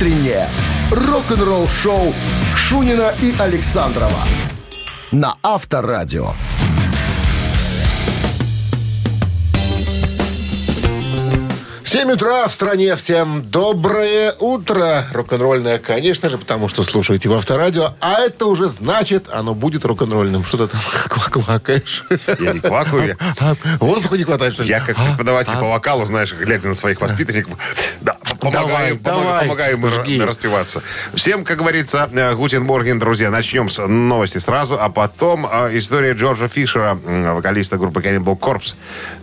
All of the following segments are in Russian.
Утреннее рок-н-ролл-шоу Шунина и Александрова на Авторадио. 7 утра в стране. Всем доброе утро. Рок-н-ролльное, конечно же, потому что слушаете в Авторадио. А это уже значит, оно будет рок-н-ролльным. Что ты там квакаешь? Я не квакаю. А, Воздуха не хватает, что ли? Я как А, преподаватель а. по вокалу, знаешь, глядя на своих воспитанников, да, помогаю, Давай, давай, помогаю им жги. распеваться. Всем, как говорится, э, Guten Morgen, друзья. Начнем с новости сразу, а потом э, история Джорджа Фишера, вокалиста группы Cannibal Corpse.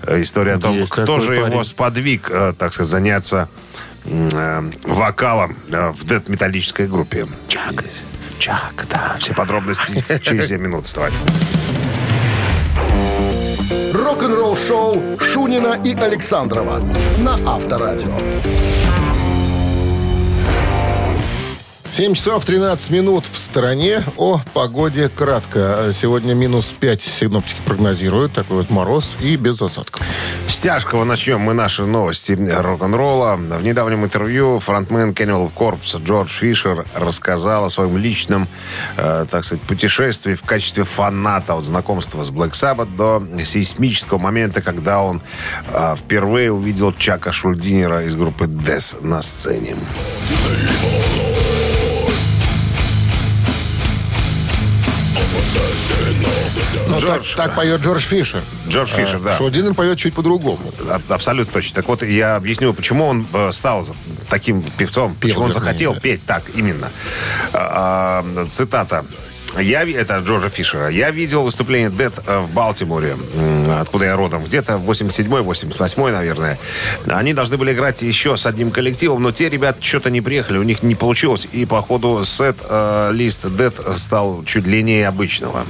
Э, История о том, Есть кто же его парень. сподвиг, э, так сказать, заняться вокалом в дэт-металлической группе. Чак. Чак, да. Все подробности через 7 минут. Оставайтесь. Рок-н-ролл-шоу Шунина и Александрова на Авторадио. 7 часов 13 минут в стране. О погоде кратко. Сегодня минус 5 синоптики прогнозируют. Такой вот мороз и без осадков. С тяжкого начнем мы наши новости рок-н-ролла. В недавнем интервью фронтмен Cannibal Corpse Джордж Фишер рассказал о своем личном, э, так сказать, путешествии в качестве фаната от знакомства с Black Sabbath до сейсмического момента, когда он э, впервые увидел Чака Шульдинера из группы Death на сцене. Ну, Джордж. Так, так поет Джордж Фишер. Джордж Фишер, да. Шодин поет чуть по-другому. А- Абсолютно точно. Так вот, я объясню, почему он э, стал таким певцом, почему он захотел да. петь так именно. А, а, цитата. Я, это Джорджа Фишера. Я видел выступление Дед в Балтиморе, откуда я родом, где-то 87-й, 88-й, наверное. Они должны были играть еще с одним коллективом, но те ребята что-то не приехали, у них не получилось. И, по ходу, сет-лист Дед стал чуть длиннее обычного.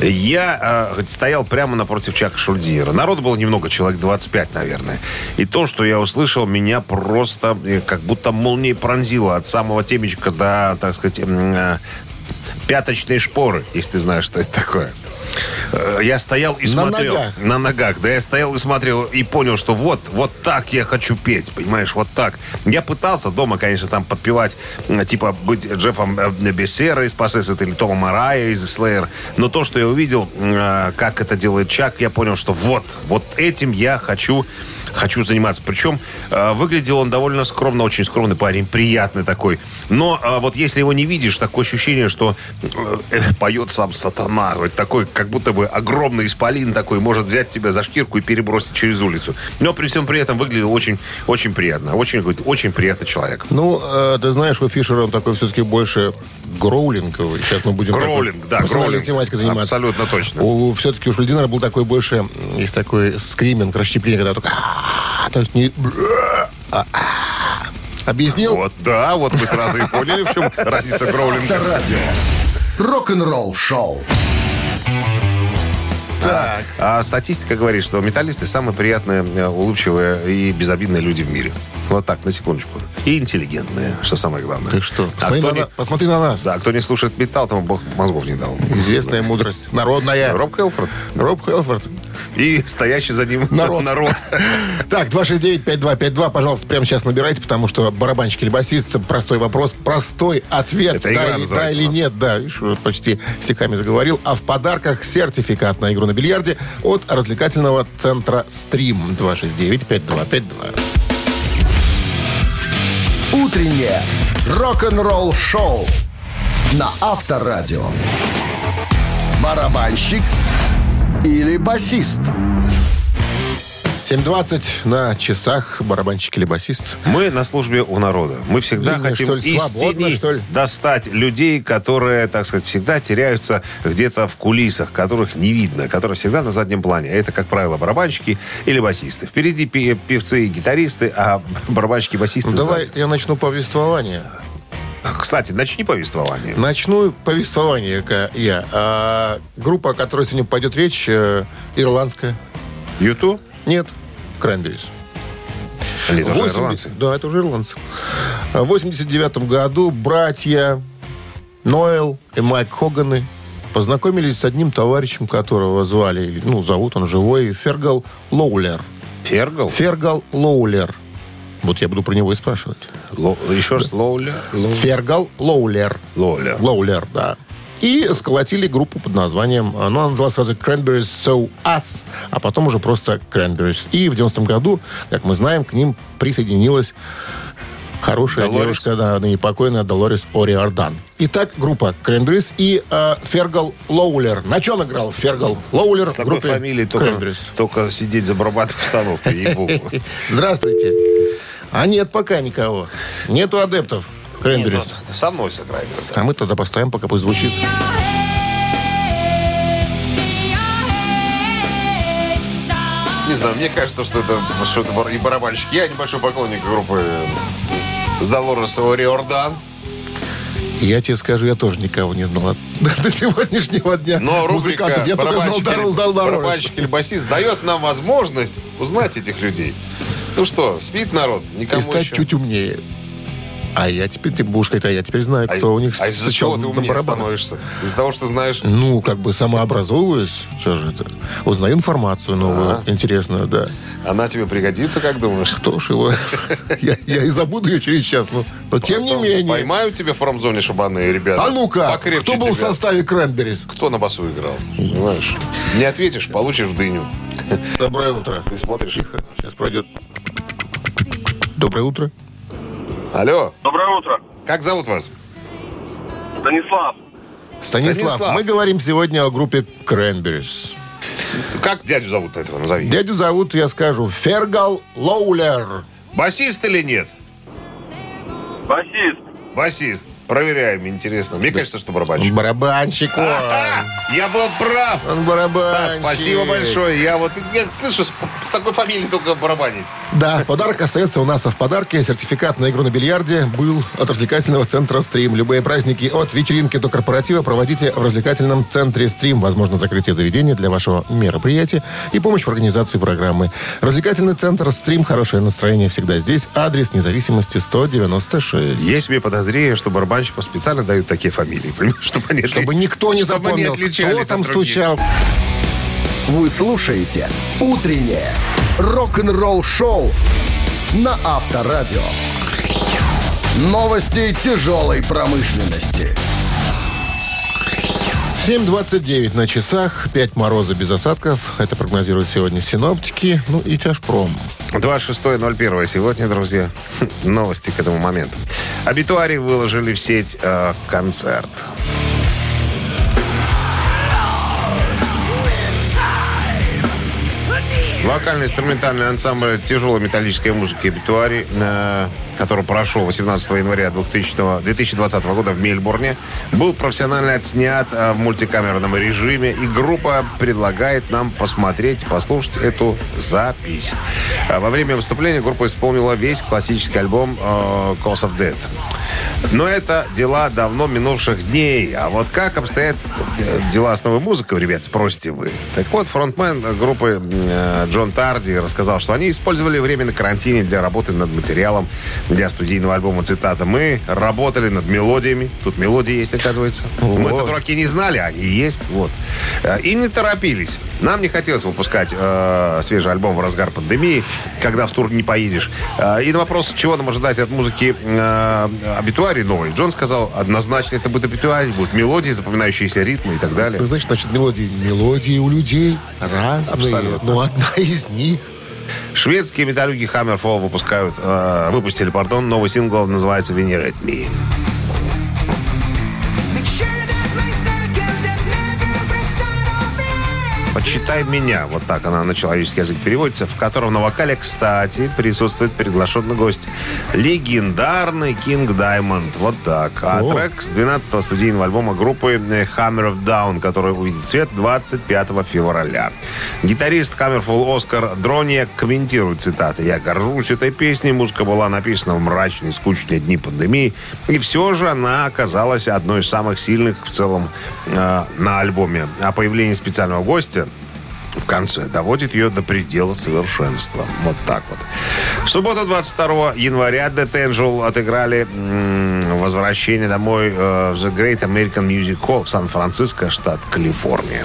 Я э, стоял прямо напротив Чака Шульдиера. Народу было немного, человек 25, наверное. И то, что я услышал, меня просто э, как будто молнией пронзило от самого темечка до, так сказать, э, пяточной шпоры, если ты знаешь, что это такое. Э, Я стоял и На смотрел. ногах. На ногах, да. Я стоял и смотрел и понял, что вот, вот так я хочу петь, понимаешь, вот так. Я пытался дома, конечно, там подпевать, типа быть Джеффом э, Бессера из Possessed или Тома Марая из Slayer. Но то, что я увидел, э, как это делает Чак, я понял, что вот, вот этим я хочу хочу заниматься. Причем э, выглядел он довольно скромно, очень скромный парень, приятный такой. Но э, вот если его не видишь, такое ощущение, что э, э, поет сам сатана. Вот такой, как будто бы огромный исполин такой, может взять тебя за шкирку и перебросить через улицу. Но при всем при этом выглядел очень, очень приятно. Очень, говорит, очень приятный человек. Ну, э, ты знаешь, у Фишера он такой все-таки больше гроулинговый. Сейчас мы будем... Гроулинг, да, гроулинг. тематикой заниматься. Абсолютно точно. У, все-таки у Шульдинера был такой больше, есть такой скриминг, расщепление, когда только... «А-а-а», То есть не... а. Объяснил? Вот, да, вот мы сразу и поняли, в чем разница гроулинга. Авторадио. Рок-н-ролл-шоу. Так. А статистика говорит, что металлисты самые приятные, э, улыбчивые и безобидные люди в мире. Вот так, на секундочку. И интеллигентные, что самое главное. Ты что? А Посмотри, на, не, посмотри на нас. да, кто не слушает металл, тому бог мозгов не дал. Известная мудрость. Народная. Роб Хелфорд Роб Хелфорд. и стоящий за ним Народ. народ. Так, 269-5252, пожалуйста, прямо сейчас набирайте, потому что барабанщик или басист, простой вопрос, простой ответ, Это да, или, да или нет, да, почти стихами заговорил. А в подарках сертификат на игру на бильярде от развлекательного центра «Стрим» 269-5252. Утреннее рок-н-ролл-шоу на Авторадио. Барабанщик или басист? 7.20 на часах барабанщик или басист. Мы на службе у народа. Мы всегда Длинно, хотим что ли, из свободно, тени что ли? достать людей, которые, так сказать, всегда теряются где-то в кулисах, которых не видно, которые всегда на заднем плане. А Это, как правило, барабанщики или басисты. Впереди певцы и гитаристы, а барабанщики и басисты Ну, давай сзади. я начну повествование. Кстати, начни повествование. Начну повествование я. А, группа, о которой сегодня пойдет речь, э, ирландская. Юту? Нет, Кренберис. Тоже 80 ирландцы. Да, это уже ирландцы. В 89 году братья Ноэл и Майк Хоганы познакомились с одним товарищем, которого звали, ну, зовут он живой, Фергал Лоулер. Фергал? Фергал Лоулер. Вот я буду про него и спрашивать. Ло- еще раз, Лоуля? Лоу- Фергал Лоулер. Лоулер. Лоулер, да. И сколотили группу под названием, ну, она называлась сразу Cranberries So Us, а потом уже просто Cranberries. И в 90-м году, как мы знаем, к ним присоединилась хорошая Долорес. девушка, да, ныне покойная Долорес Ориордан. Итак, группа Cranberries и э, Фергал Лоулер. На чем играл Фергал Лоулер С в группе фамилией только, только сидеть за барабанной установкой, ей-богу. Здравствуйте. А нет пока никого. Нету адептов Нет, ну, Со мной сыграй. тогда. А мы тогда поставим, пока пусть звучит. Не знаю, мне кажется, что это, что это и барабанщик. Я небольшой поклонник группы с Долорес Ориордан. Я тебе скажу, я тоже никого не знал до сегодняшнего дня. Но рубрика Музыкантов. Я только знал «Барабанщик Даррелл или- Долорес. «Барабанщик или басист» дает нам возможность узнать этих людей. Ну что, спит народ? Никому И стать еще. чуть умнее. А я теперь, ты будешь сказать, а я теперь знаю, А- кто у них а из-за чего ты умнее становишься? Из-за того, что знаешь... Ну, как бы самообразовываюсь. Что же это? Узнаю информацию новую, А. интересную, да. Она тебе пригодится, как думаешь? Кто ж его? Я, я и забуду ее через час. Но, но тем не менее. Поймаю тебя в промзоне шабаны, ребята. А ну-ка, кто был в составе Крэнберис? Кто на басу играл? Понимаешь? Не ответишь, получишь дыню. Доброе утро. Ты смотришь? Сейчас пройдет. Доброе утро. Алло, Доброе утро. как зовут вас? Станислав. Станислав, Станислав. мы говорим сегодня о группе Крэнберис. Как дядю зовут этого, назови. Дядю зовут, я скажу, Фергал Лоулер. Басист или нет? Басист. Басист. Проверяем, интересно. Мне кажется, что барабанщик. Барабанщик он. Я был прав. Он барабанщик. Стас, спасибо большое. Я вот я слышу с, такой фамилией только барабанить. Да, подарок остается у нас в подарке. Сертификат на игру на бильярде был от развлекательного центра «Стрим». Любые праздники от вечеринки до корпоратива проводите в развлекательном центре «Стрим». Возможно, закрытие заведения для вашего мероприятия и помощь в организации программы. Развлекательный центр «Стрим». Хорошее настроение всегда здесь. Адрес независимости 196. Есть себе подозрение, что барабанщикам специально дают такие фамилии, чтобы они, Чтобы никто не чтобы запомнил, отличались кто там стучал. Вы слушаете «Утреннее рок-н-ролл-шоу» на Авторадио. Новости тяжелой промышленности. 7.29 на часах, 5 мороза без осадков. Это прогнозируют сегодня синоптики. Ну и тяжпром. 26.01 сегодня, друзья. Новости к этому моменту. Абитуарии выложили в сеть э, концерт. Вокально-инструментальный ансамбль тяжелой металлической музыки «Абитуари», э, который прошел 18 января 2000, 2020 года в Мельбурне, был профессионально отснят э, в мультикамерном режиме, и группа предлагает нам посмотреть, послушать эту запись. А Во время выступления группа исполнила весь классический альбом э, «Cause of Death». Но это дела давно минувших дней. А вот как обстоят э, дела с новой музыкой, ребят, спросите вы. Так вот, фронтмен группы э, Джон Тарди рассказал, что они использовали время на карантине для работы над материалом для студийного альбома «Цитата». Мы работали над мелодиями. Тут мелодии есть, оказывается. Мы-то Вот. дураки не знали, а они есть. Вот. Э, И не торопились. Нам не хотелось выпускать э, свежий альбом в разгар пандемии, когда в тур не поедешь. Э, и на вопрос, чего нам ожидать от музыки э, абитуарий новой, Джон сказал, однозначно это будет абитуарий, будут мелодии, запоминающиеся ритмы и так далее. Значит, значит, мелодии, мелодии у людей разные. Абсолютно. Но одна из них. Шведские металлюги Hammerfall выпускают, э, выпустили, пардон, новый сингл, называется «Venerate Me». «Почитай меня», вот так она на человеческий язык переводится, в котором на вокале, кстати, присутствует приглашенный гость. Легендарный Кинг Даймонд. Вот так. А О. трек с 12-го студийного альбома группы э, Hammer of Down, который увидит свет 25 февраля. Гитарист Hammerfall Оскар Дрония комментирует цитаты. «Я горжусь этой песней. Музыка была написана в мрачные, скучные дни пандемии. И все же она оказалась одной из самых сильных в целом э, на альбоме. А появление специального гостя в конце доводит ее до предела совершенства. Вот так вот. В субботу 22 января Death Angel отыграли возвращение домой э, в The Great American Music Hall в Сан-Франциско, штат Калифорния.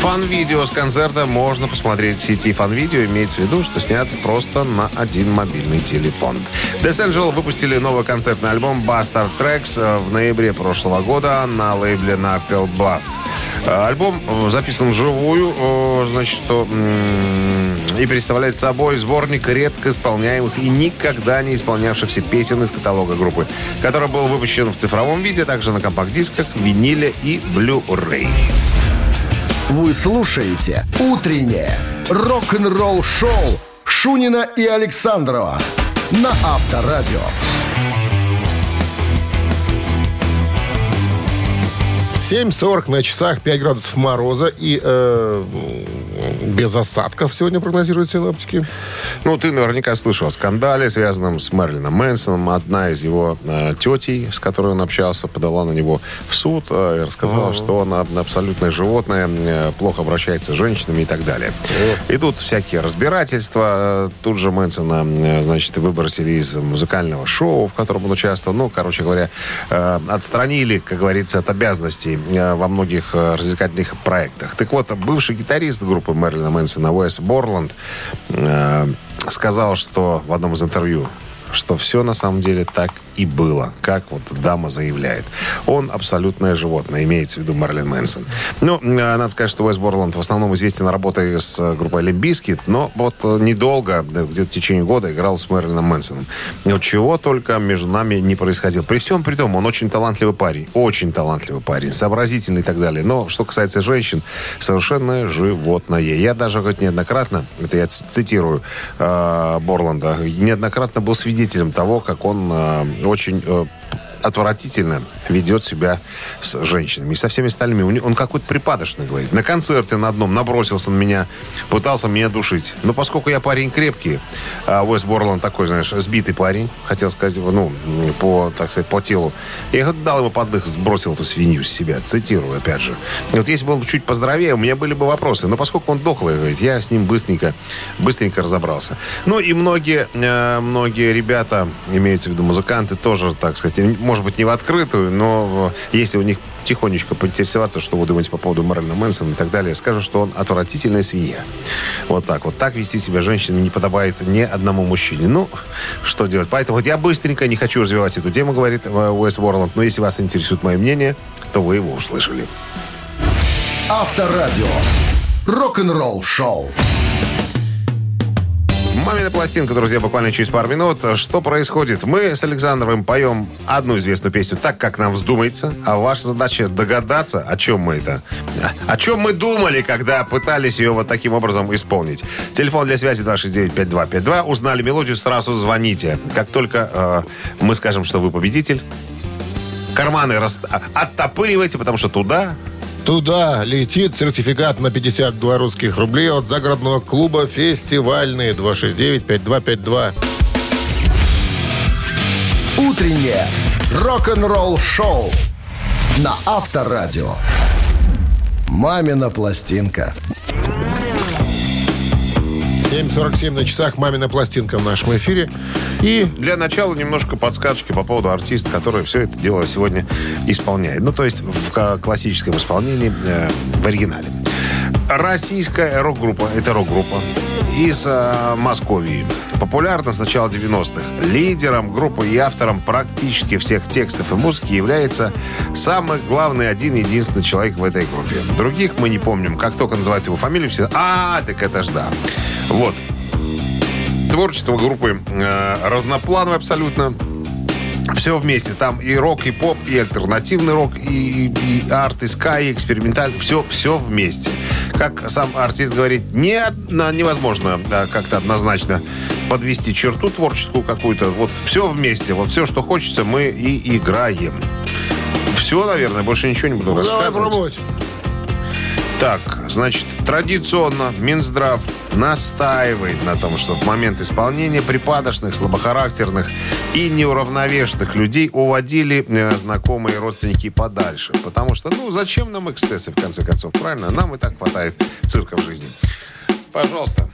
Фан-видео с концерта можно посмотреть в сети фан-видео. Имеется в виду, что снято просто на один мобильный телефон. Death Angel выпустили новый концертный альбом Bastard Tracks э, в ноябре прошлого года на лейбле Narpel Blast. Э, альбом э, записан вживую, значит, что и представляет собой сборник редко исполняемых и никогда не исполнявшихся песен из каталога группы, который был выпущен в цифровом виде, также на компакт-дисках, виниле и Blu-ray. Вы слушаете «Утреннее рок-н-ролл-шоу» Шунина и Александрова на Авторадио. 7.40 на часах, 5 градусов мороза и э, без осадков сегодня прогнозируют синоптики. Ну, ты наверняка слышал о скандале, связанном с Мэрилином Мэнсоном. Одна из его э, тетей, с которой он общался, подала на него в суд э, и рассказала, ага. что он абсолютное животное, э, плохо обращается с женщинами и так далее. О. Идут всякие разбирательства. Тут же Мэнсона, э, значит, выбросили из музыкального шоу, в котором он участвовал. Ну, короче говоря, э, отстранили, как говорится, от обязанностей Э, во многих э, развлекательных проектах. Так вот, бывший гитарист группы Мэрилина Мэнсона Уэс Борланд э, сказал, что в одном из интервью, что все на самом деле так и было, как вот дама заявляет. Он абсолютное животное, имеется в виду Марлин Мэнсон. Ну, э, надо сказать, что Уэс Борланд в основном известен работой с э, группой Limp Bizkit, но вот э, недолго, где-то в течение года играл с Мэрлином Мэнсоном. Но чего только между нами не происходило. При всем при том, он очень талантливый парень, очень талантливый парень, сообразительный и так далее. Но что касается женщин, совершенно животное. Я даже хоть неоднократно, это я цитирую э, Борланда, неоднократно был свидетелем того, как он э, очень э, отвратительно ведет себя с женщинами. И со всеми остальными. Он какой-то припадочный, говорит. На концерте на одном набросился на меня, пытался меня душить. Но поскольку я парень крепкий, а Уэс Борланд такой, знаешь, сбитый парень, хотел сказать, ну, по, так сказать, по телу. Я дал ему поддых, сбросил эту свинью с себя. Цитирую, опять же. И вот если бы он чуть поздоровее, у меня были бы вопросы. Но поскольку он дохлый, говорит, я с ним быстренько, быстренько разобрался. Ну и многие, э, многие ребята, имеется в виду музыканты, тоже, так сказать, может быть, не в открытую, но если у них тихонечко поинтересоваться, что вы думаете по поводу Мэрилина Мэнсона и так далее, скажу, что он отвратительная свинья. Вот так вот. Так вести себя женщинами не подобает ни одному мужчине. Ну, что делать? Поэтому вот я быстренько не хочу развивать эту тему, говорит э, Уэс Уорланд, но если вас интересует мое мнение, то вы его услышали. Авторадио. Рок-н-ролл шоу. «Мамина пластинка», друзья, буквально через пару минут. Что происходит? Мы с Александровым поем одну известную песню так, как нам вздумается, а ваша задача догадаться, о чем мы это. О чем мы думали, когда пытались ее вот таким образом исполнить. Телефон для связи 269-5252. Узнали мелодию, сразу звоните. Как только э, мы скажем, что вы победитель, карманы рас... оттопыривайте, потому что туда Туда летит сертификат на 52 русских рублей от загородного клуба «Фестивальный» 269-5252. Утреннее рок-н-ролл-шоу на Авторадио. «Мамина пластинка». 7.47 на часах «Мамина пластинка» в нашем эфире. И для начала немножко подсказочки по поводу артиста, который все это дело сегодня исполняет. Ну, то есть в классическом исполнении, э, в оригинале. Российская рок-группа, это рок-группа из э, Московии. Популярна с начала 90-х. Лидером группы и автором практически всех текстов и музыки является самый главный, один единственный человек в этой группе. Других мы не помним. Как только называют его фамилию, все... А, так это ж да. Вот. Творчество группы э, разноплановое абсолютно. Все вместе. Там и рок, и поп, и альтернативный рок, и, и, и арт, и скай, и экспериментальный. Все, все вместе. Как сам артист говорит, не, невозможно да, как-то однозначно подвести черту творческую какую-то. Вот все вместе. Вот все, что хочется, мы и играем. Все, наверное, больше ничего не буду ну, рассказывать. Давай пробовать. Так, значит, традиционно Минздрав настаивает на том, что в момент исполнения припадочных, слабохарактерных и неуравновешенных людей уводили э, знакомые родственники подальше. Потому что, ну, зачем нам эксцессы, в конце концов, правильно? Нам и так хватает цирка в жизни. Пожалуйста.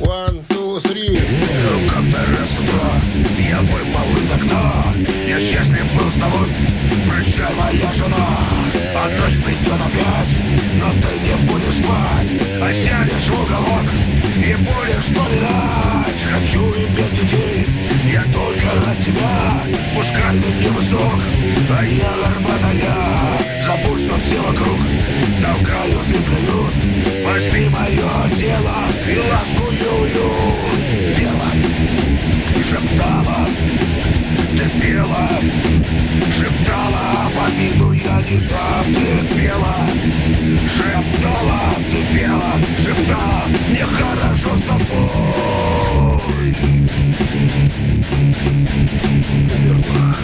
One, two, three. Ну, как-то раз с утра я выпал из окна Я счастлив был с тобой, прощай, моя жена А ночь придет опять, но ты не будешь спать. А сядешь в уголок и будешь вспоминать Хочу иметь детей, я только от тебя. Пускай ты невысок, а я горбатая. Забудь, что все вокруг толкают и плюют. Возьми мое тело и ласкую Пела, шептала, ты пела Шептала, в обиду дам Ты пела, шептала, ты пела Шептала, мне хорошо с тобой Умерла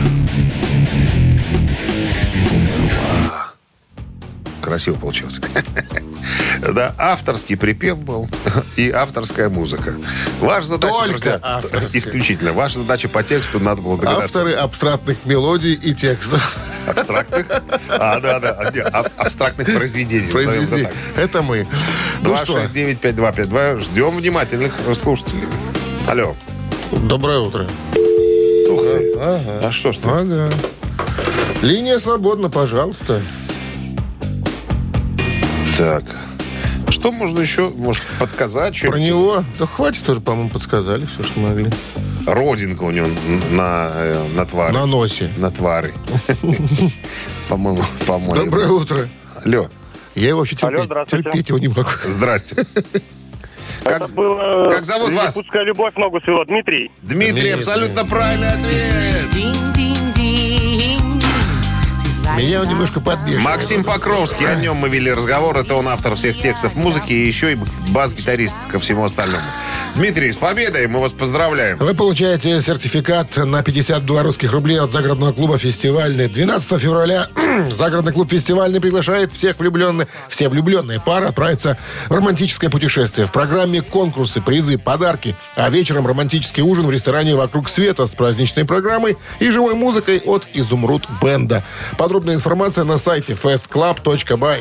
Умерла Красиво получилось. Да, авторский припев был и авторская музыка. Ваша задача, Только друзья, авторская. исключительно. Ваша задача по тексту надо было догадаться. Авторы абстрактных мелодий и текстов. Абстрактных? А, да, да. а, Абстрактных произведений. назовем это мы. Ну что, 269-5252. Ждем внимательных слушателей. Алло. доброе утро. Ух ты. А что ж ты? Ага. Линия свободна, пожалуйста. Так. Что можно еще, может, подсказать? Про него, да хватит уже, по-моему, подсказали все, что могли. Родинка у него на, э, на твари. На носе. На твари. По-моему, по-моему. Доброе утро. Алло. Я его вообще Алло, терпеть, терпеть его не могу. Здрасте. Как, Это было... как зовут вас? Пускай любовь ногу свело. Дмитрий. Дмитрий, Дмитрий. абсолютно правильный ответ. Меня он немножко подбежал. Максим Покровский, о нем мы вели разговор. Это он автор всех текстов музыки и еще и бас-гитарист ко всему остальному. Дмитрий, с победой, мы вас поздравляем. Вы получаете сертификат на 50 белорусских рублей от загородного клуба «Фестивальный». 12 февраля загородный клуб «Фестивальный» приглашает всех влюбленных, все влюбленные пары отправиться в романтическое путешествие. В программе конкурсы, призы, подарки. А вечером романтический ужин в ресторане «Вокруг света» с праздничной программой и живой музыкой от «Изумруд Бенда». Подробная информация на сайте festclub.by.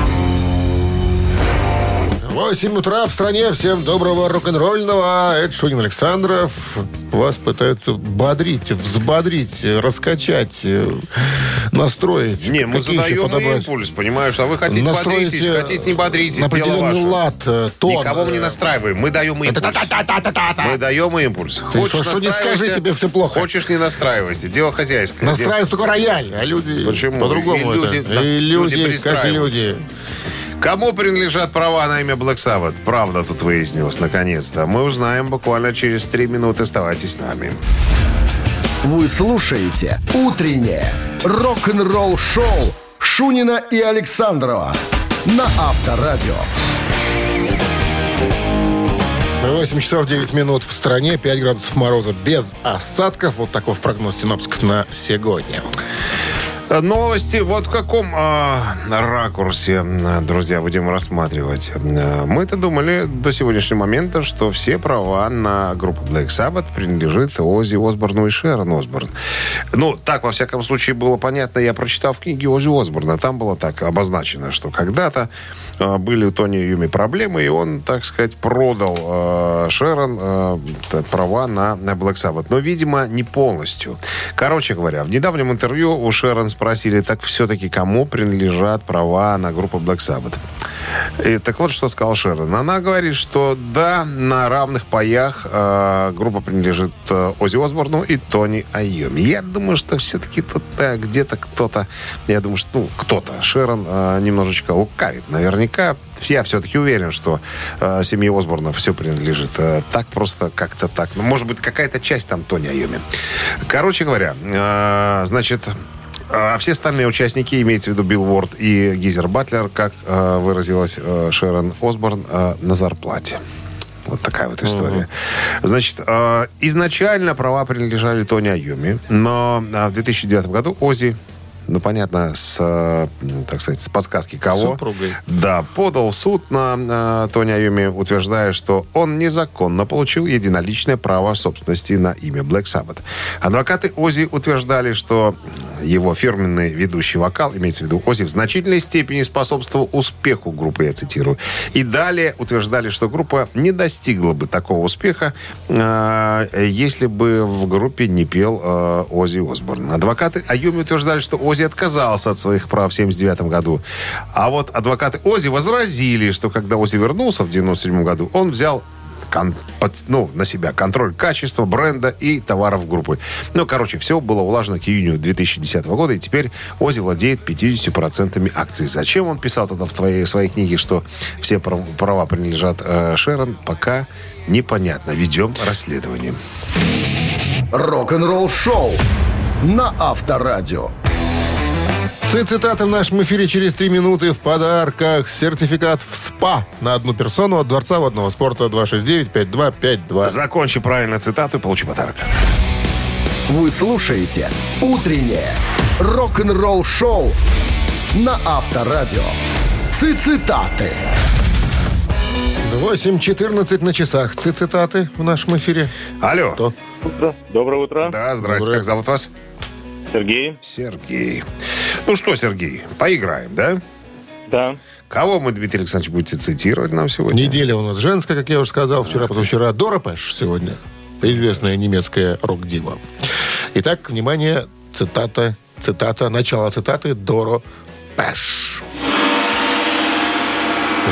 8 утра в стране. Всем доброго рок-н-ролльного. Это Шунин Александров. Вас пытаются бодрить, взбодрить, раскачать, э, настроить. Не, мы Какие задаем подобрать? импульс, понимаешь? А вы хотите Настроить, бодритесь, э, хотите не бодритесь, определенный лад, э, тон. Никого мы не настраиваем, мы даем импульс. Мы даем импульс. Ты что, что не скажи, настраивайся, тебе всё плохо. Хочешь, не настраивайся. Дело хозяйское. Настраивается только рояль, а люди Почему? по-другому люди, это. И люди как люди. Кому принадлежат права на имя Black Sabbath? Правда тут выяснилось, наконец-то. Мы узнаем буквально через три минуты. Оставайтесь с нами. Вы слушаете «Утреннее рок-н-ролл-шоу» Шунина и Александрова на Авторадио. 8 часов 9 минут в стране, 5 градусов мороза без осадков. Вот таков прогноз синоптиков на сегодня. Новости вот в каком а, ракурсе, друзья, будем рассматривать. Мы-то думали до сегодняшнего момента, что все права на группу Black Sabbath принадлежит Оззи Осборну и Шерон Осборн. Ну, так, во всяком случае, было понятно. Я прочитал в книге Оззи Осборна. Там было так обозначено, что когда-то были у Тони Юми проблемы, и он, так сказать, продал э, Шерон э, права на, на Black Sabbath. Но, видимо, не полностью. Короче говоря, в недавнем интервью у Шерон спросили, так все-таки кому принадлежат права на группу Black Sabbath. И, так вот, что сказал Шерон. Она говорит, что да, на равных паях э, группа принадлежит э, Оззи Осборну и Тони Айоми. Я думаю, что все-таки тут э, где-то кто-то, я думаю, что ну, кто-то, Шерон э, немножечко лукавит. Наверняка я все-таки уверен, что э, семье Осборна все принадлежит. Э, так просто как-то так. Ну, может быть, какая-то часть там Тони Айоми. Короче говоря, э, значит, а все остальные участники, имеется в виду Билл Уорд и Гизер Батлер, как э, выразилась э, Шерон Осборн, э, на зарплате. Вот такая вот история. Значит, э, изначально права принадлежали Тони Айоми, но э, в 2009 году Ози ну, понятно, с, э, так сказать, с подсказки кого. Супругой. Да, подал в суд на э, Тони Айоми, утверждая, что он незаконно получил единоличное право собственности на имя Black Sabbath. Адвокаты Ози утверждали, что его фирменный ведущий вокал, имеется в виду Ози, в значительной степени способствовал успеху группы, я цитирую. И далее утверждали, что группа не достигла бы такого успеха, э, если бы в группе не пел э, Ози Осборн. Адвокаты Айоми утверждали, что Ози отказался от своих прав в 79 году. А вот адвокаты Ози возразили, что когда Ози вернулся в 97 году, он взял кон- под- ну, на себя контроль качества, бренда и товаров группы. Ну, короче, все было улажено к июню 2010 года, и теперь Ози владеет 50% акций. Зачем он писал тогда в твоей, своей книге, что все прав- права принадлежат э, Шерон, пока непонятно. Ведем расследование. Рок-н-ролл шоу на Авторадио. Цитаты в нашем эфире через три минуты в подарках. Сертификат в СПА на одну персону от Дворца водного спорта 269-5252. Закончи правильно цитату и получи подарок. Вы слушаете «Утреннее рок-н-ролл шоу» на Авторадио. Цитаты. 8.14 на часах. Цитаты в нашем эфире. Алло. Кто? Утро. Доброе утро. Да, здрасте. Доброе. Как зовут вас? Сергей. Сергей. Ну что, Сергей, поиграем, да? Да. Кого мы, Дмитрий Александрович, будете цитировать нам сегодня? Неделя у нас женская, как я уже сказал. Вчера, позавчера Дора Пэш сегодня. Известная немецкая рок-дива. Итак, внимание, цитата, цитата, начало цитаты Доро Пэш.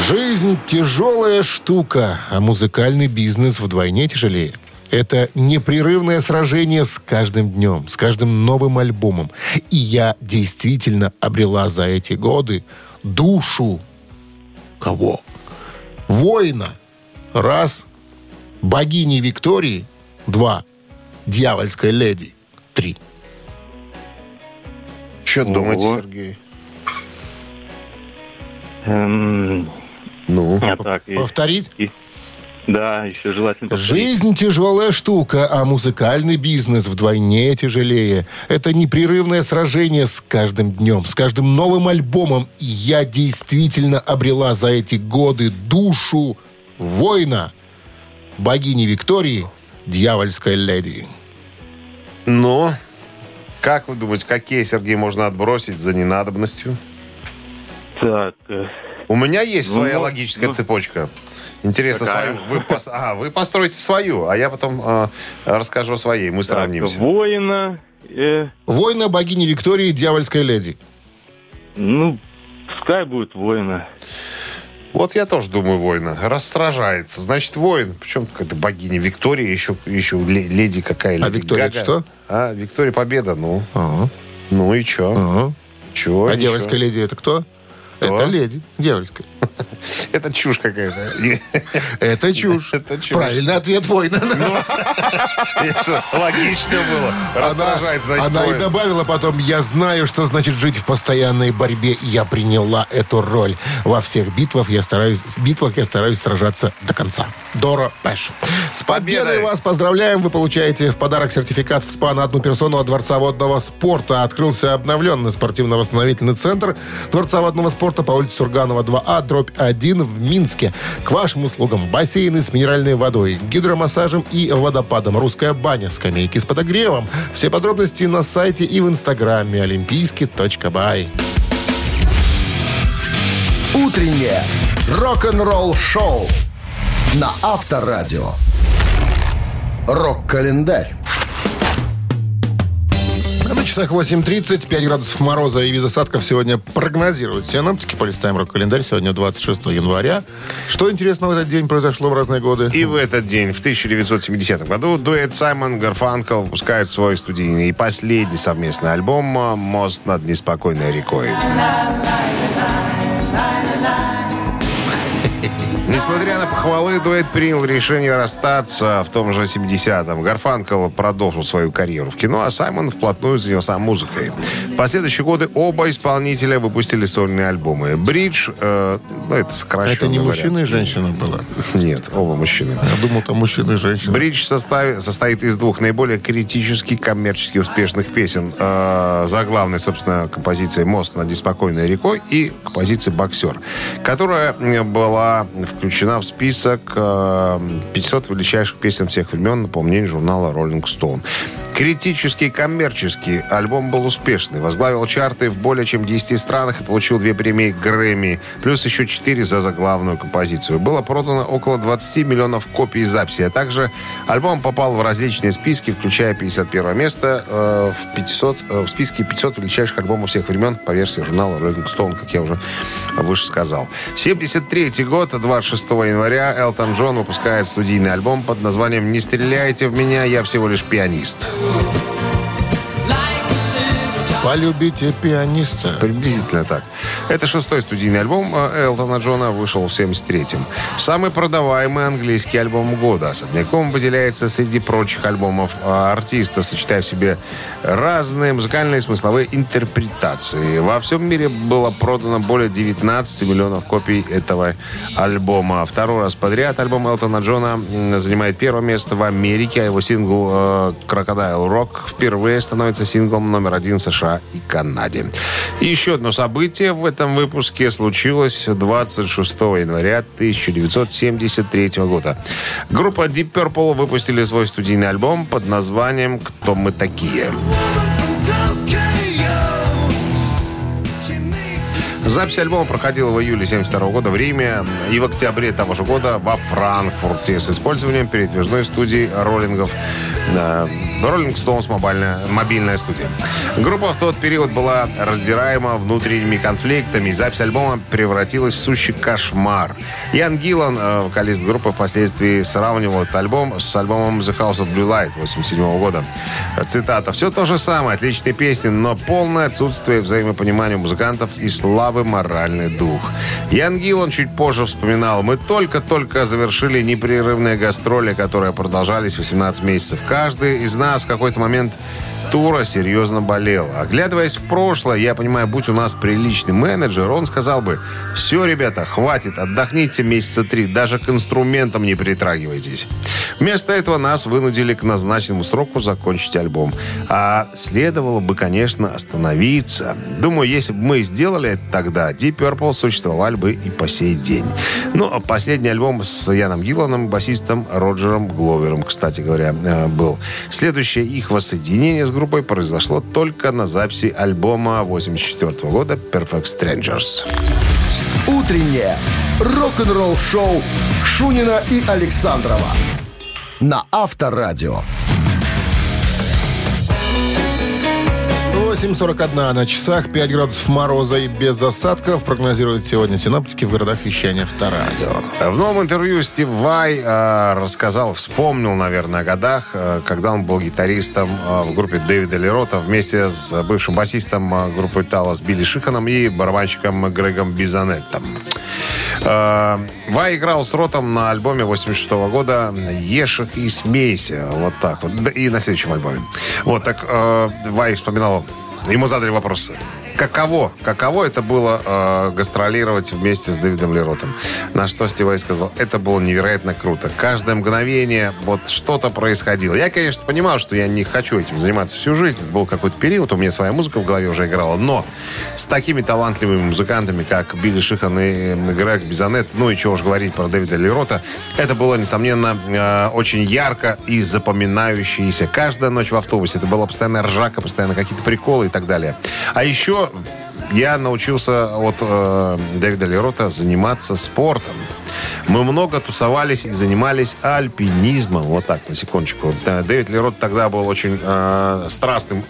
Жизнь тяжелая штука, а музыкальный бизнес вдвойне тяжелее. Это непрерывное сражение с каждым днем, с каждым новым альбомом. И я действительно обрела за эти годы душу кого? Воина. Раз. Богини Виктории. Два. Дьявольской леди. Три. Что думаете, Ого. Сергей? Эм, Ну? а так, Повторить? и- да, еще желательно повторить. Жизнь тяжелая штука, а музыкальный бизнес вдвойне тяжелее. Это непрерывное сражение с каждым днем, с каждым новым альбомом. И я действительно обрела за эти годы душу воина, богини Виктории, дьявольской леди. Ну? Как вы думаете, какие, Сергей, можно отбросить за ненадобностью? Так, э, У меня есть Ну, своя ну, логическая ну. цепочка. Интересно, Какая? свою. Вы, пос- ага, вы построите свою, а я потом э, расскажу о своей. Мы так, сравнимся. воина, э, Воина, богини Виктории, дьявольской леди. ну, пускай будет воина. Вот я тоже думаю, воина. Раз сражается, значит, воин. Причем какая-то богиня Виктория, еще, еще ле- леди какая. А леди Виктория Гага. что? А, Виктория Победа, ну. Ага, Ну и чё? ага. Чё? А ничего. дьявольская леди это кто? Это леди, дьявольская. Это чушь какая-то. Это чушь. Это чушь. Правильный ответ воина. Логично было. Раз сражается, значит, она и добавила потом, я знаю, что значит жить в постоянной борьбе, я приняла эту роль. Во всех битвах я стараюсь, битвах я стараюсь сражаться до конца. Дора Пэш. С победой победой! вас поздравляем. Вы получаете в подарок сертификат в СПА на одну персону от Дворца водного спорта. Открылся обновленный спортивно-восстановительный центр Дворца водного спорта по улице Сурганова 2А, дробь 1 в Минске. К вашим услугам бассейны с минеральной водой, гидромассажем и водопадом, русская баня, скамейки с подогревом. Все подробности на сайте и в инстаграме олимпийский.бай. Утреннее рок-н-ролл шоу на Авторадио. Рок-календарь. На часах 8.30, 5 градусов мороза и без осадков сегодня прогнозируют синоптики. Полистаем рок-календарь. Сегодня 26 января. Что интересного в этот день произошло в разные годы? И в этот день, в 1970 году, дуэт Саймон Гарфанкл выпускает свой студийный и последний совместный альбом «Мост над неспокойной рекой». Несмотря на похвалы, дуэт принял решение расстаться в том же 70-м. Гарфанкел продолжил свою карьеру в кино, а Саймон вплотную занялся музыкой. В последующие годы оба исполнителя выпустили сольные альбомы. «Бридж», э, ну, это сокращенно Это не говоря. мужчина и женщина была. Нет, оба мужчины. Я думал, там мужчина и женщина. Бридж состоит из двух наиболее критически коммерчески успешных песен. Э, заглавной, собственно, композиции «Мост над неспокойной рекой» и композиции «Боксер», которая э, была включена в список э, 500 величайших песен всех времен, по мнению журнала Rolling Stone. Критически и коммерчески альбом был успешный. Возглавил чарты в более чем 10 странах и получил две премии Грэмми, плюс еще 4 за заглавную композицию. Было продано около 20 миллионов копий записи, а также альбом попал в различные списки, включая 51 место э, в, 500, э, в списке 500 величайших альбомов всех времен по версии журнала Rolling Stone, как я уже выше сказал. 73 год, 26 января, Элтон Джон выпускает студийный альбом под названием «Не стреляйте в меня, я всего лишь пианист». Полюбите пианиста. Приблизительно так. Это шестой студийный альбом э, Элтона Джона, вышел в 73-м. Самый продаваемый английский альбом года. Особняком выделяется среди прочих альбомов э, артиста, сочетая в себе разные музыкальные и смысловые интерпретации. Во всем мире было продано более 19 миллионов копий этого альбома. Второй раз подряд альбом Элтона Джона занимает первое место в Америке, а его сингл э, «Crocodile Rock» впервые становится синглом номер один в США и Канаде. И еще одно событие в этом выпуске случилось 26 января 1973 года. Группа Deep Purple выпустили свой студийный альбом под названием «Кто мы такие?». Запись альбома проходила в июле 1972 года в Риме и в октябре того же года во Франкфурте с использованием передвижной студии роллингов. Rolling Stones мобильная, мобильная студия. Группа в тот период была раздираема внутренними конфликтами, запись альбома превратилась в сущий кошмар. Ян Гиллан, э, вокалист группы, впоследствии сравнивал этот альбом с альбомом The House of Blue Light 1987 года. Цитата. «Все то же самое, отличные песни, но полное отсутствие взаимопонимания музыкантов и слабый моральный дух». Ян Гиллан чуть позже вспоминал, «Мы только-только завершили непрерывные гастроли, которые продолжались 18 месяцев. Каждый из нас в какой-то момент тура серьезно болел. Оглядываясь в прошлое, я понимаю, будь у нас приличный менеджер, он сказал бы, все, ребята, хватит, отдохните месяца три, даже к инструментам не притрагивайтесь. Вместо этого нас вынудили к назначенному сроку закончить альбом. А следовало бы, конечно, остановиться. Думаю, если бы мы сделали это тогда, Deep Purple существовали бы и по сей день. Ну, а последний альбом с Яном Гилланом, басистом Роджером Гловером, кстати говоря, э, был. Следующее их воссоединение с группой произошло только на записи альбома 84 года Perfect Strangers. Утреннее рок-н-ролл-шоу Шунина и Александрова на Авторадио. 8.41 на часах, 5 градусов мороза и без осадков прогнозируют сегодня синаптики в городах вещания Авторадио. В новом интервью Стив Вай э, рассказал, вспомнил, наверное, о годах, э, когда он был гитаристом э, в группе Дэвида Лерота вместе с бывшим басистом э, группы Талас Билли Шиханом и барабанщиком Грегом Бизанеттом. Э, Вай играл с Ротом на альбоме 86 года «Ешь их и смейся». Вот так вот. И на следующем альбоме. Вот так э, Вай вспоминал, ему задали вопросы. Каково, каково это было э, гастролировать вместе с Дэвидом Леротом? На что Стив Вай сказал, это было невероятно круто. Каждое мгновение вот что-то происходило. Я, конечно, понимал, что я не хочу этим заниматься всю жизнь. Был какой-то период, у меня своя музыка в голове уже играла. Но с такими талантливыми музыкантами, как Билли Шихан и Грег Бизанет, ну и чего уж говорить про Дэвида Лерота, это было, несомненно, э, очень ярко и запоминающееся. Каждая ночь в автобусе. Это была постоянная ржака, постоянно какие-то приколы и так далее. А еще я научился от э, Дэвида Лерота заниматься спортом. Мы много тусовались и занимались альпинизмом. Вот так, на секундочку. Да, Дэвид Лерот тогда был очень э, страстным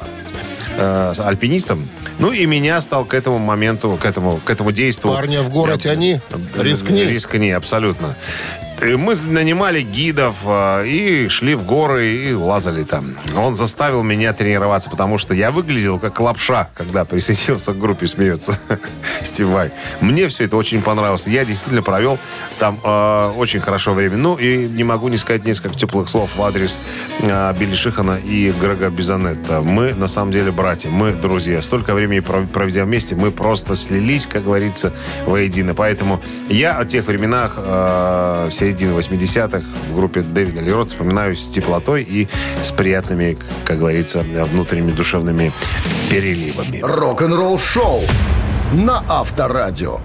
э, альпинистом. Ну и меня стал к этому моменту, к этому, к этому действию. Парня в городе они? Рискни. Рискни, абсолютно. Мы нанимали гидов э, и шли в горы и лазали там. Он заставил меня тренироваться, потому что я выглядел как лапша, когда присоединился к группе «Смеется» Стив Vai. Мне все это очень понравилось. Я действительно провел там э, очень хорошо время. Ну, и не могу не сказать несколько теплых слов в адрес э, Билли Шихана и Грега Бизанетта. Мы, на самом деле, братья, мы друзья. Столько времени пров- проведя вместе, мы просто слились, как говорится, воедино. Поэтому я о тех временах э, в середине 80-х в группе Дэвида Лерот вспоминаю с теплотой и с приятными, как говорится, внутренними душевными переливами. Рок-н-ролл шоу на Авторадио.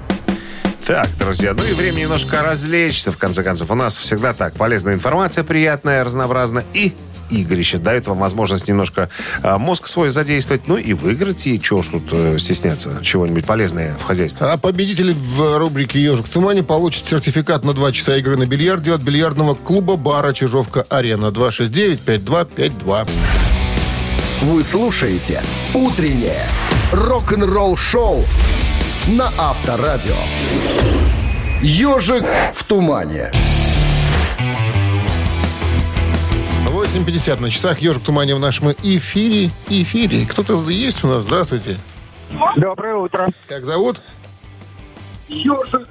Так, друзья, ну и время немножко развлечься, в конце концов. У нас всегда так, полезная информация, приятная, разнообразная и игрище дает вам возможность немножко а, мозг свой задействовать, ну и выиграть, и чего ж тут э, стесняться, чего-нибудь полезное в хозяйстве. А победитель в рубрике «Ежик в тумане» получит сертификат на 2 часа игры на бильярде от бильярдного клуба бара «Чижовка-Арена» 269-5252. Вы слушаете «Утреннее рок-н-ролл-шоу» на Авторадио. «Ежик в тумане». 8.50 на часах. «Ежик тумане» в нашем эфире. Эфире. Кто-то есть у нас? Здравствуйте. Доброе утро. Как зовут?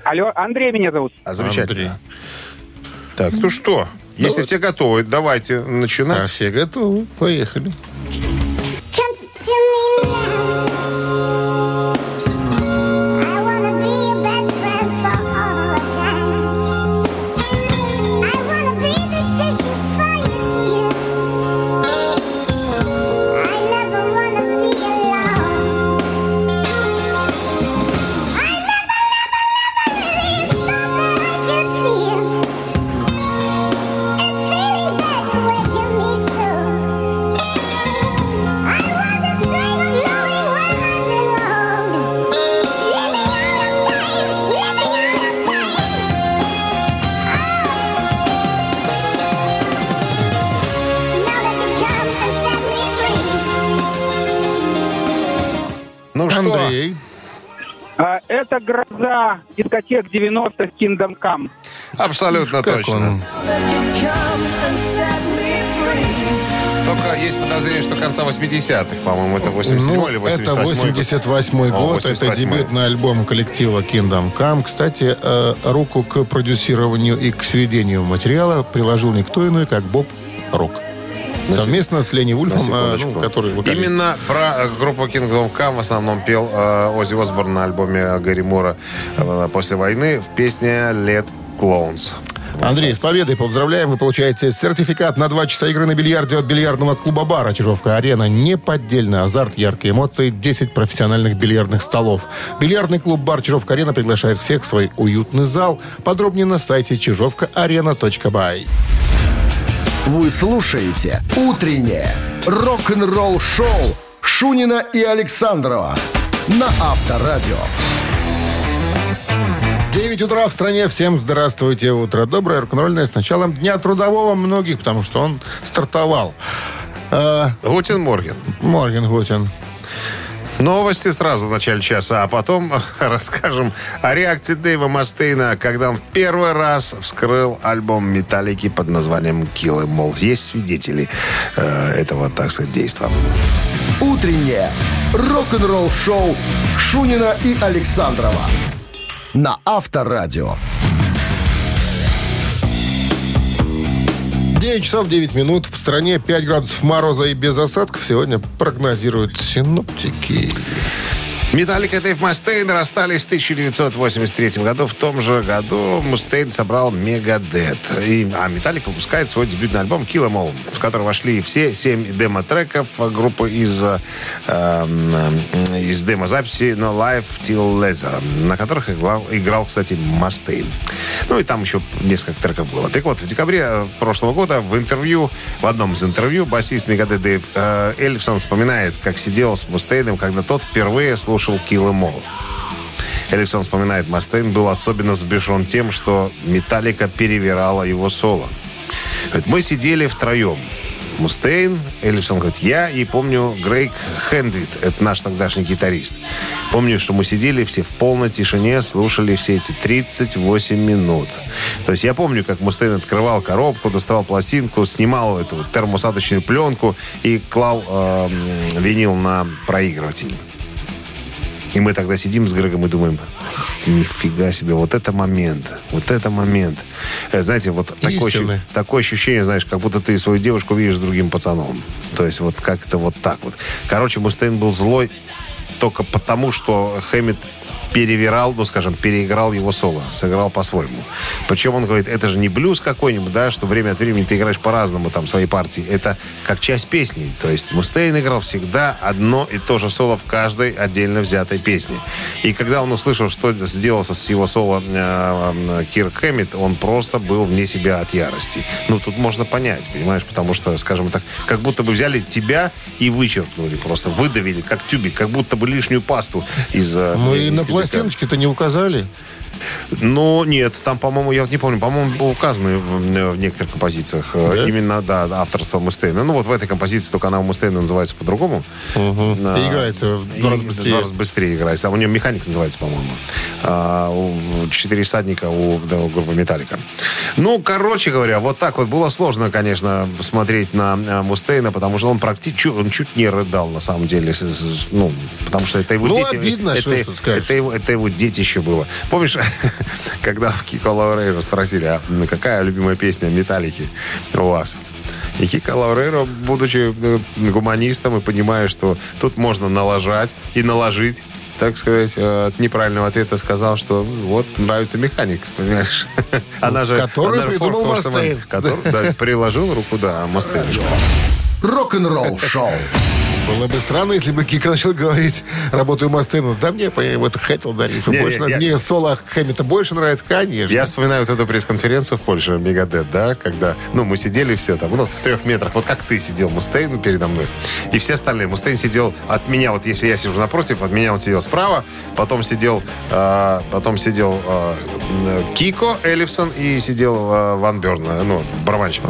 Алло, Андрей меня зовут. А, замечательно. Так, ну что, если все готовы, давайте А начинать. все готовы. Поехали. Гроза дискотек 90-х Kingdom Come. абсолютно Как точно. он? Только есть подозрение, что конца 80-х, по-моему, это 87 Ну, или это 88 88 О, год. Это 88-й. дебютный альбом коллектива Kingdom Come. Кстати, э, руку к продюсированию и к сведению материала приложил никто иной, как Боб Рок. Совместно с Ленни На Вульфом, э, ну, который вокалист. Именно про э, группу Kingdom Come в основном пел э, Оззи Осборн на альбоме Гарри Мура э, после войны в песне «Let Clones». Андрей, с победой поздравляем. Вы получаете сертификат на два часа игры на бильярде от бильярдного клуба бара «Чижовка-арена». Неподдельный азарт, яркие эмоции, 10 профессиональных бильярдных столов. Бильярдный клуб бар «Чижовка-арена» приглашает всех в свой уютный зал. Подробнее на сайте чижовкаарена.бай. Вы слушаете «Утреннее рок-н-ролл-шоу» Шунина и Александрова на Авторадио. 9 утра в стране. Всем здравствуйте. Утро доброе, рок-н-ролльное. С началом Дня Трудового многих, потому что он стартовал. Э, Гутин Морген. Морген Гутин. Новости сразу в начале часа, а потом расскажем о реакции Дэйва Мастейна, когда он в первый раз вскрыл альбом «Металлики» под названием «Kill Em All». Есть свидетели э, этого, так сказать, действа. «Утреннее рок-н-ролл-шоу» Шунина и Александрова на Авторадио. 9 часов 9 минут. В стране 5 градусов мороза и без осадков сегодня прогнозируют синоптики. Металлика и Дэйв Мастейн расстались в 1983 году. В том же году Мустейн собрал Мегадет. И, а Металлика выпускает свой дебютный альбом Kill Em All, в который вошли все семь демо-треков группы из, э, э, из демо-записи No Life Till Leather, на которых играл, играл, кстати, Мастейн. Ну и там еще несколько треков было. Так вот, в декабре э, прошлого года в интервью, в одном из интервью, басист Мегадет Дэйв э, Эльфсон вспоминает, как сидел с Мустейном, когда тот впервые слушал Kill Em All. Эллисон вспоминает, Мастейн был особенно сбешен тем, что Металлика перевирала его соло. Говорит, Мы сидели втроем. Мустейн. Эллифсон говорит, я. И помню Грейг Хендвит, это наш тогдашний гитарист. Помню, что мы сидели все в полной тишине, слушали все эти 38 минут. То есть я помню, как Мустейн открывал коробку, доставал пластинку, снимал эту термосаточную пленку и клал э, винил на проигрыватель. И мы тогда сидим с Грегом и думаем, нифига себе, вот это момент, вот это момент. Э, Знаете, вот такое, ощу- Истинный. такое ощущение, знаешь, как будто ты свою девушку видишь с другим пацаном. То есть вот как-то вот так вот. Короче, Мустейн был злой только потому, что Хэммит перевирал, ну, скажем, переиграл его соло, сыграл по-своему. Причем он говорит, это же не блюз какой-нибудь, да, что время от времени ты играешь по-разному там свои партии. Это как часть песни. То есть Мустейн играл всегда одно и то же соло в каждой отдельно взятой песне. И когда он услышал, что сделался с его соло э, э, Кирк Хэммит, он просто был вне себя от ярости. Ну, тут можно понять, понимаешь, потому что, скажем так, как будто бы взяли тебя и вычеркнули просто, выдавили, как тюбик, как будто бы лишнюю пасту из э, Ну и из на тюбика. Пластиночке-то не указали. Ну, нет, там, по-моему, я вот не помню, по-моему, указаны в, в некоторых композициях э, Да? именно, да, авторство Мустейна. Ну, вот в этой композиции только она у Мустейна называется по-другому. Мгм. А, И играется в два раза в быстрее. два раза быстрее играется. А у нее механик называется, по-моему. А, у четыре всадника у, да, у группы Металлика. Ну, короче говоря, вот так вот было сложно, конечно, смотреть на а, Мустейна, потому что он практически он чуть не рыдал, на самом деле. Ну, потому что это его Ну, дети. обидно, это, что скажешь. это его, это его детище было. Помнишь, когда в Кико Лаурейро спросили, а ну, какая любимая песня Металлики у вас? И Кико Лаурейро, будучи э, гуманистом и понимая, что тут можно налажать и наложить, так сказать, э, от неправильного ответа сказал, что вот нравится механик, понимаешь? Она же... Который она придумал Мастейн. который, да, приложил руку, да, Мастейн. Рок-н-ролл шоу. Было бы странно, если бы Кика начал говорить, работаю Мастейну. Да мне по- вот хотел дарить. Не, больше, не, я- Мне соло Хэммита больше нравится, конечно. Я вспоминаю вот эту пресс-конференцию в Польше, Мегадет, да, когда, ну, мы сидели все там, ну, в трех метрах, вот как ты сидел, Мустейн передо мной, и все остальные. Мустейн сидел от меня, вот если я сижу напротив, от меня он сидел справа, потом сидел, э, потом сидел э, Кико Эллифсон и сидел э, Ван Берн, э, ну, барабанщик.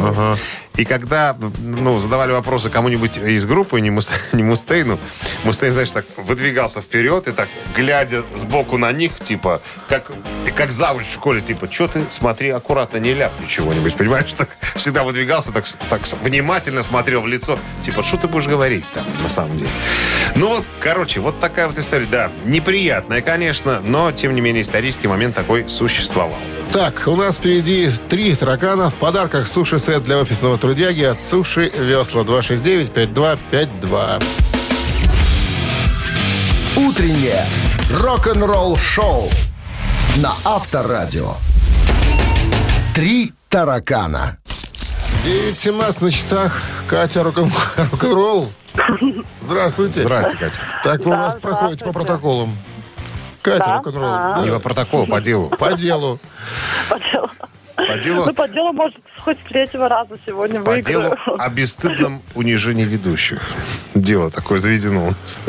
И когда, ну, задавали вопросы кому-нибудь из группы, не, Мус- не Мустейну, Мустейн, знаешь, так выдвигался вперед и так, глядя сбоку на них, типа, как, как завуч в школе, типа, что ты, смотри, аккуратно, не ляпни чего-нибудь, понимаешь? Так, всегда выдвигался, так, так внимательно смотрел в лицо, типа, что ты будешь говорить там, на самом деле? Ну вот, короче, вот такая вот история. Да, неприятная, конечно, но, тем не менее, исторический момент такой существовал. Так, у нас впереди три таракана. В подарках суши-сет для офисного трудяги от Суши Весла 269-5252. Утреннее рок-н-ролл шоу на Авторадио. Три таракана. 9.17 на часах. Катя рок-н- рок-н-ролл. Здравствуйте. Здрасте, Катя. Так вы у нас проходите по здравствуйте. протоколам. Катя Да? рок-н-ролл. А. Да. Не по протоколу, по делу. По делу. По делу. По делу, Ну, по делу, может, хоть с третьего раза сегодня по делу выиграю. о бесстыдном унижении ведущих. Дело такое заведено у нас.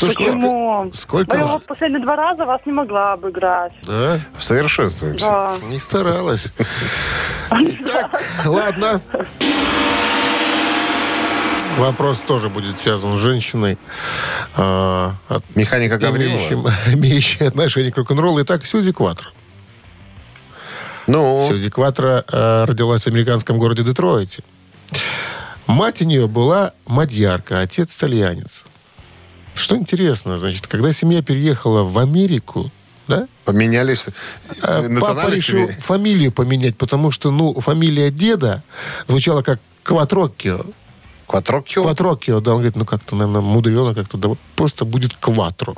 Почему? сколько Ну, я вот последние два раза вас не могла обыграть. Да? Совершенствуемся. Да. Не старалась. Так, ладно. Вопрос тоже будет связан с женщиной, а, от- Механика Гаврилова. имеющей отношение к рок-н-роллу. Итак, Сьюзи Кватро. Ну, Сьюзи Кватро э, родилась в американском городе Детройте. Мать у нее была мадьярка, отец итальянец. Что интересно, значит, когда семья переехала в Америку, да, поменялись э, папа национальностями. решил фамилию поменять, потому что, ну, фамилия деда звучала как Кватроккио. Кватрокио. Кватроккио, да, он говорит, ну как-то, наверное, мудрено как-то, да, вот просто будет Кватро.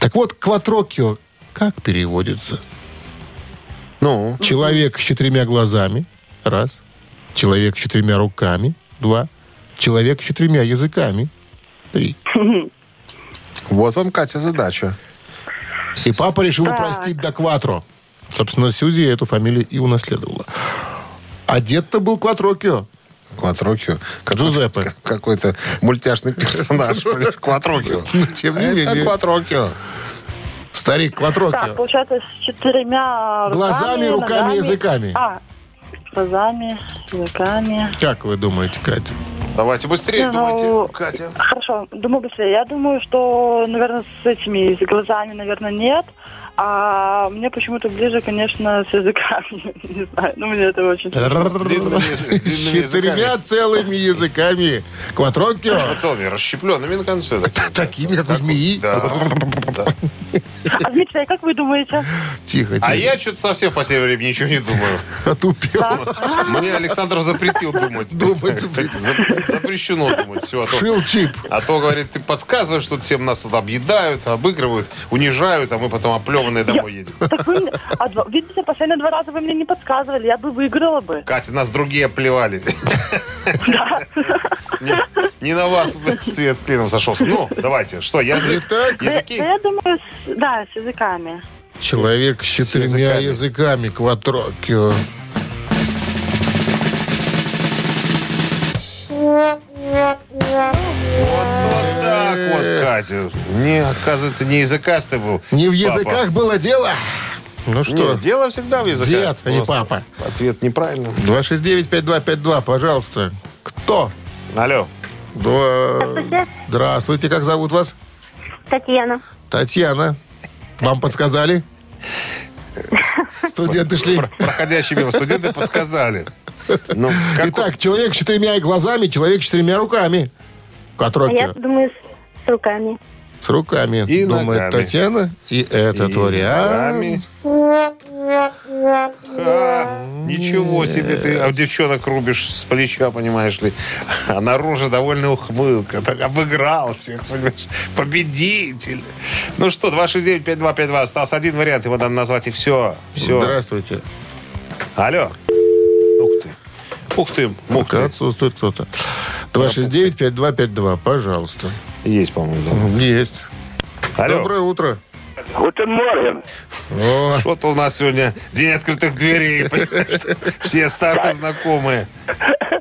Так вот, Кватроккио как переводится? Ну, Человек с четырьмя глазами, раз. Человек с четырьмя руками, два. Человек с четырьмя языками, три. вот вам, Катя, задача. И папа решил Так. упростить до Кватро. Собственно, Сьюзи эту фамилию и унаследовала. А дед-то был Кватрокио. Кватрокио. Джузеппе. как- Какой-то мультяшный персонаж. Кватрокио. Тем не Это менее. Кватрокио. Старик Так, Кватрокио. получается, с четырьмя Глазами, руками, ногами. языками. А, глазами, языками. Как вы думаете, Катя? Давайте быстрее Ну, думайте, Катя. Хорошо, думаю быстрее. Я думаю, что, наверное, с этими с глазами, наверное, нет. А мне почему-то ближе, конечно, с языками. Не знаю, ну мне это очень... Четырьмя целыми языками. Кватрокио. Целыми, расщепленными на конце. Такими, как у змеи. А, Дмитрий, а как вы думаете? Тихо, тихо. А я что-то совсем в последнее время ничего не думаю. Отупел. Мне Александр запретил думать. Думать. Зап- Запрещено думать. Все, а то- Шил чип. А то, говорит, ты подсказываешь, что всем нас тут объедают, обыгрывают, унижают, а мы потом оплеванные домой едем. Так вы, мне- а два- видите, последние два раза вы мне не подсказывали, я бы выиграла бы. Катя, нас другие оплевали. Не, не на вас свет клином сошелся. Ну, давайте, что? Итак, Да, Языки? да я думаю, с- да, с языками. человек с четырьмя языками. языками. Кватрокио. Вот так вот, Катя. Не, оказывается, не языкастый был. Не в папа. языках было дело. Ну что, Нет, дело всегда в языках. Дед, а не папа. Ответ неправильный. 269-5252, пожалуйста. Кто? Алло. Да- Здравствуйте, как зовут вас? Татьяна. Татьяна. Вам подсказали? Студенты шли. Проходящие мимо студенты подсказали. Ну, как Итак, человек с четырьмя глазами, человек с четырьмя руками. А я думаю, с руками. С руками, И думает ногами. Татьяна. И этот И вариант. ногами. Ха, ничего себе ты а девчонок рубишь с плеча, понимаешь ли. А наружу довольно ухмылка. Так обыграл всех, понимаешь. Победитель. Ну что, 269-5252. Остался один вариант. Его надо назвать и все. Все. Здравствуйте. Алло. Ух ты. Ух ты, мух Пока ты. отсутствует кто-то. 269-5252, пожалуйста. Есть, по-моему, да. Есть. Алло. Доброе утро. Guten Morgen. Что-то у нас сегодня день открытых дверей. Все старые знакомые.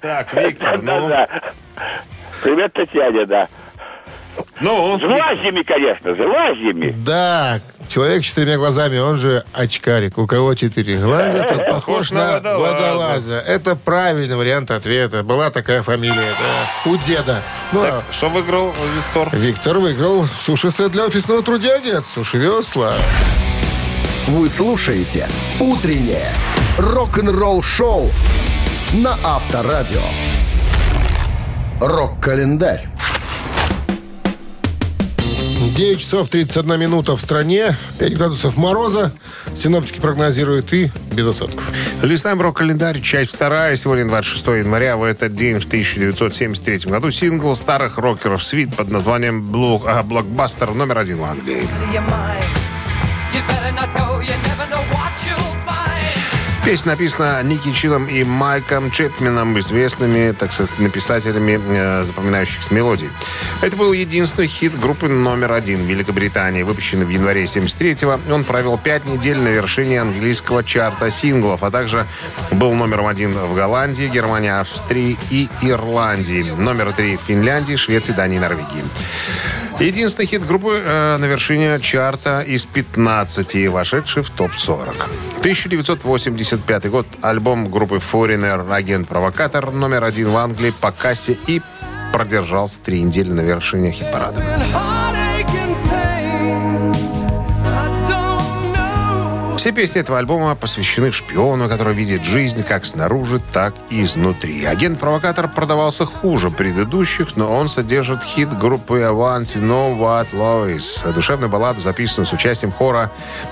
Так, Виктор, ну... Привет, Татьяне, да. Ну, С лазьями, конечно, с лазьями. да, человек с четырьмя глазами, он же очкарик. У кого четыре глаза, тот похож на водолаза. Это правильный вариант ответа. Была такая фамилия, да, у деда. Ну, а что выиграл Виктор? Виктор выиграл суши-сет для офисного трудяги от Суши Весла. Вы слушаете «Утреннее рок-н-ролл-шоу» на Авторадио. Рок-календарь. 9 часов 31 минута в стране, 5 градусов мороза. Синоптики прогнозируют и без осадков. Листаем рок-календарь, часть вторая. Сегодня 26 января. В этот день, в 1973 году, сингл старых рокеров «Свит» под названием «Блок- а, «Блокбастер» номер один в Англии. Песня написана Ники Чилом и Майком Чепменом, известными, так сказать, написателями э, запоминающихся мелодий. Это был единственный хит группы номер один в Великобритании, выпущенный в январе 73-го. Он провел пять недель на вершине английского чарта синглов, а также был номером один в Голландии, Германии, Австрии и Ирландии. Номер три в Финляндии, Швеции, Дании и Норвегии. Единственный хит группы э, на вершине чарта из 15, вошедший в топ-40. 1985 год. Альбом группы Foreigner «Агент-провокатор» номер один в Англии по кассе и продержался три недели на вершине хит-парада. Все песни этого альбома посвящены шпиону, который видит жизнь как снаружи, так и изнутри. Агент-провокатор продавался хуже предыдущих, но он содержит хит группы I Want to Know What Love Is. Душевную балладу, записанную с участием хора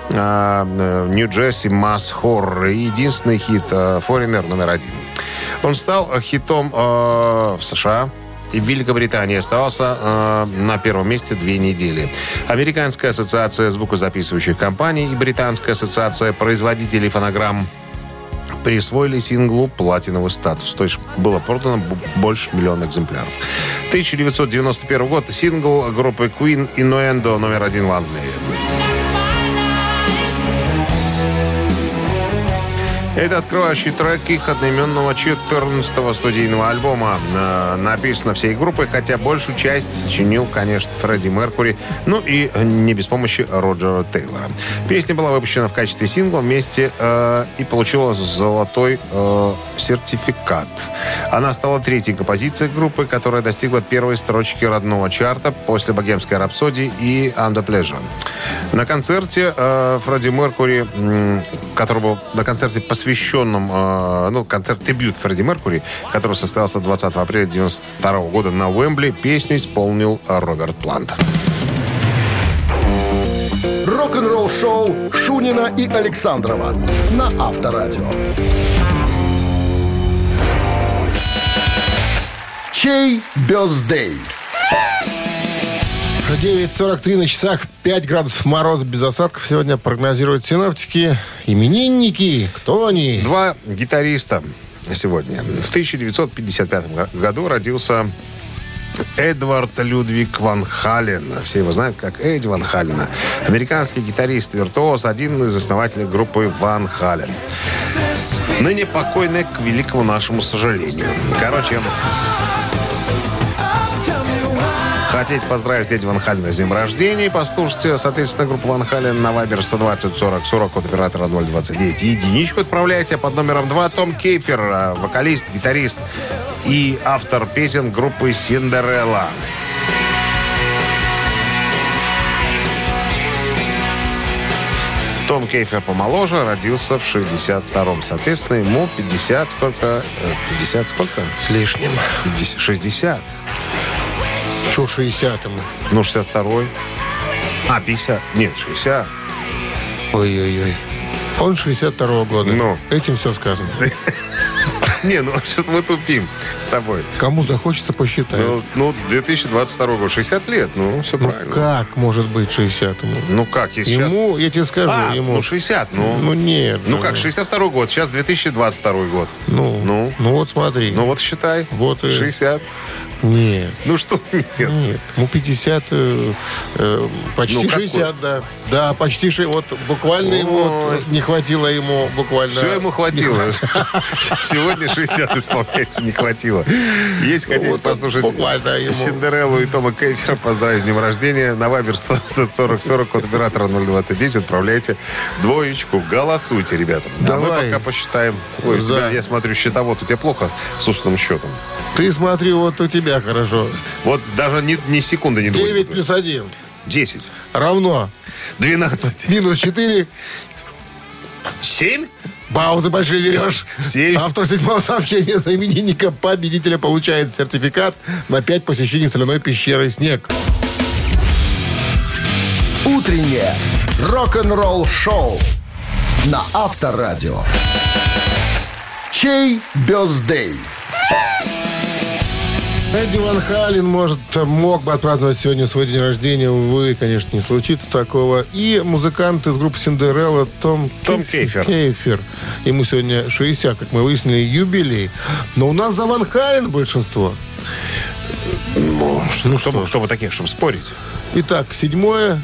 Нью-Джерси Масс. И единственный хит э, Foreigner номер один. Он стал э, хитом э, в США, в Великобритании оставался э, на первом месте две недели. Американская ассоциация звукозаписывающих компаний и Британская ассоциация производителей фонограмм присвоили синглу платиновый статус. То есть было продано больше миллиона экземпляров. 1991 год. Сингл группы Queen Innuendo номер один в Англии. Это открывающий трек их одноименного 14-го студийного альбома. Э, Написано всей группой, хотя большую часть сочинил, конечно, Фредди Меркури, ну и не без помощи Роджера Тейлора. Песня была выпущена в качестве сингла вместе э, и получила золотой э, сертификат. Она стала третьей композицией группы, которая достигла первой строчки родного чарта после «Богемской рапсодии» и «Under Pleasure». На концерте э, Фредди Меркури, был на концерте, посвященном, э, ну, концерт-дебют Фредди Меркури, который состоялся 20 апреля 92 года на Уэмбли, песню исполнил Роберт Плант. Рок-н-ролл шоу Шунина и Александрова на Авторадио. Чей бездей? 9.43 на часах, 5 градусов мороза без осадков. Сегодня прогнозируют синоптики. Именинники, кто они? Два гитариста сегодня. В 1955 го- году родился Эдвард Людвиг Ван Хален. Все его знают как Эдди Ван Халена. Американский гитарист, виртуоз, один из основателей группы Ван Хален. Ныне покойный к великому нашему сожалению. Короче, Хотите поздравить Эдди Ван Халена с днем рождения? Послушайте, соответственно, группу Ван Хален на Вайбер 120 40 40 от оператора 029. Единичку отправляйте под номером 2 Том Кейфер, э, вокалист, гитарист и автор песен группы Синдерелла. Том Кейфер помоложе, родился в 62-м. Соответственно, ему 50 сколько? Э, 50 сколько? С лишним. 50 60. Че 60-ему? Ну, 62-й. А, 50. Нет, 60. Ой-ой-ой. Он 62-го года. Ну. Этим все сказано. Не, ну что-то мы тупим с тобой. Кому захочется, посчитать. Ну, ну, 2022 год, 60 лет, ну, все Ну, правильно. как может быть 60-му? Ну, как, если сейчас... Ему, я тебе скажу, А, ему... ну, 60, ну... Ну, нет. Ну же. как, 62 год, сейчас 2022 год. Ну, Ну? ну вот смотри. Ну вот считай. Вот и- 60. Нет. Ну что нет? Нет, ему 50, э, э, почти Ну, какой? 60, да. Да, почти 60. Вот буквально ему вот, не хватило ему буквально. Все ему хватило. Сегодня 60 исполняется, не хватило. Если хотите Вот послушать буквально ему. Синдереллу и Тома Кейфера, поздравить с днем рождения. На Вайбер 120 40 40 от оператора 029 отправляйте двоечку. Голосуйте, ребята. А мы Давай. пока посчитаем. Ой, тебя, я смотрю, счетовод, у тебя плохо с устным счетом. Ты смотри, вот у тебя хорошо. Вот даже ни, ни секунды не 9 думаю. плюс 1 10. равно 12. минус 4. 7? Паузы большие берешь. Семь. Автор седьмого сообщения за именинника победителя получает сертификат на 5 посещений соляной пещеры «Снег». Утреннее рок-н-ролл шоу на Авторадио. Чей бездей? Эдди Ван Хален, может, мог бы отпраздновать сегодня свой день рождения. Увы, конечно, не случится такого. И музыкант из группы Синдерелла Том, Том Кейфер. Кейфер. Ему сегодня 60, как мы выяснили, юбилей. Но у нас за Ван Хален большинство. Ну, что, Ну кто, что ж. кто бы такие, чтобы спорить? Итак, седьмое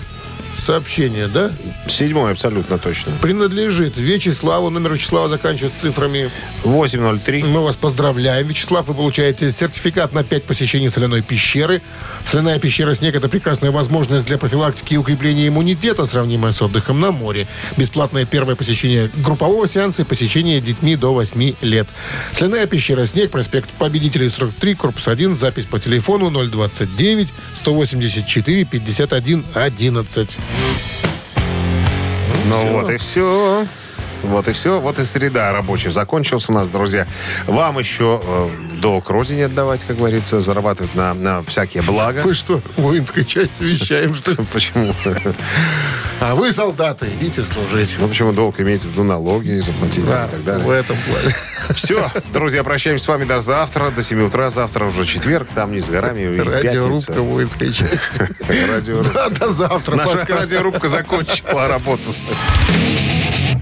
сообщение, да? Седьмой абсолютно точно. Принадлежит Вячеславу. Номер Вячеслава заканчивается цифрами 803. Мы вас поздравляем, Вячеслав. Вы получаете сертификат на 5 посещений соляной пещеры. Соляная пещера «Снег» — это прекрасная возможность для профилактики и укрепления иммунитета, сравнимая с отдыхом на море. Бесплатное первое посещение группового сеанса и посещение детьми до 8 лет. Соляная пещера «Снег», проспект Победителей 43, корпус 1, запись по телефону 029 184 51 11. Ну вот и все. Вот и все. Вот и среда рабочая закончился у нас, друзья. Вам еще э, долг родине отдавать, как говорится, зарабатывать на, на всякие блага. Вы что, воинской части вещаем, что ли? Почему? А вы, солдаты, идите служить. Ну, почему долг имеется в виду налоги заплатить Да, и так в далее. этом плане. Все, друзья, прощаемся с вами до завтра, до 7 утра. Завтра уже четверг, там не с горами. Радиорубка воинской части. Радиорубка. Да, до завтра. Наша пока. радиорубка закончила работу.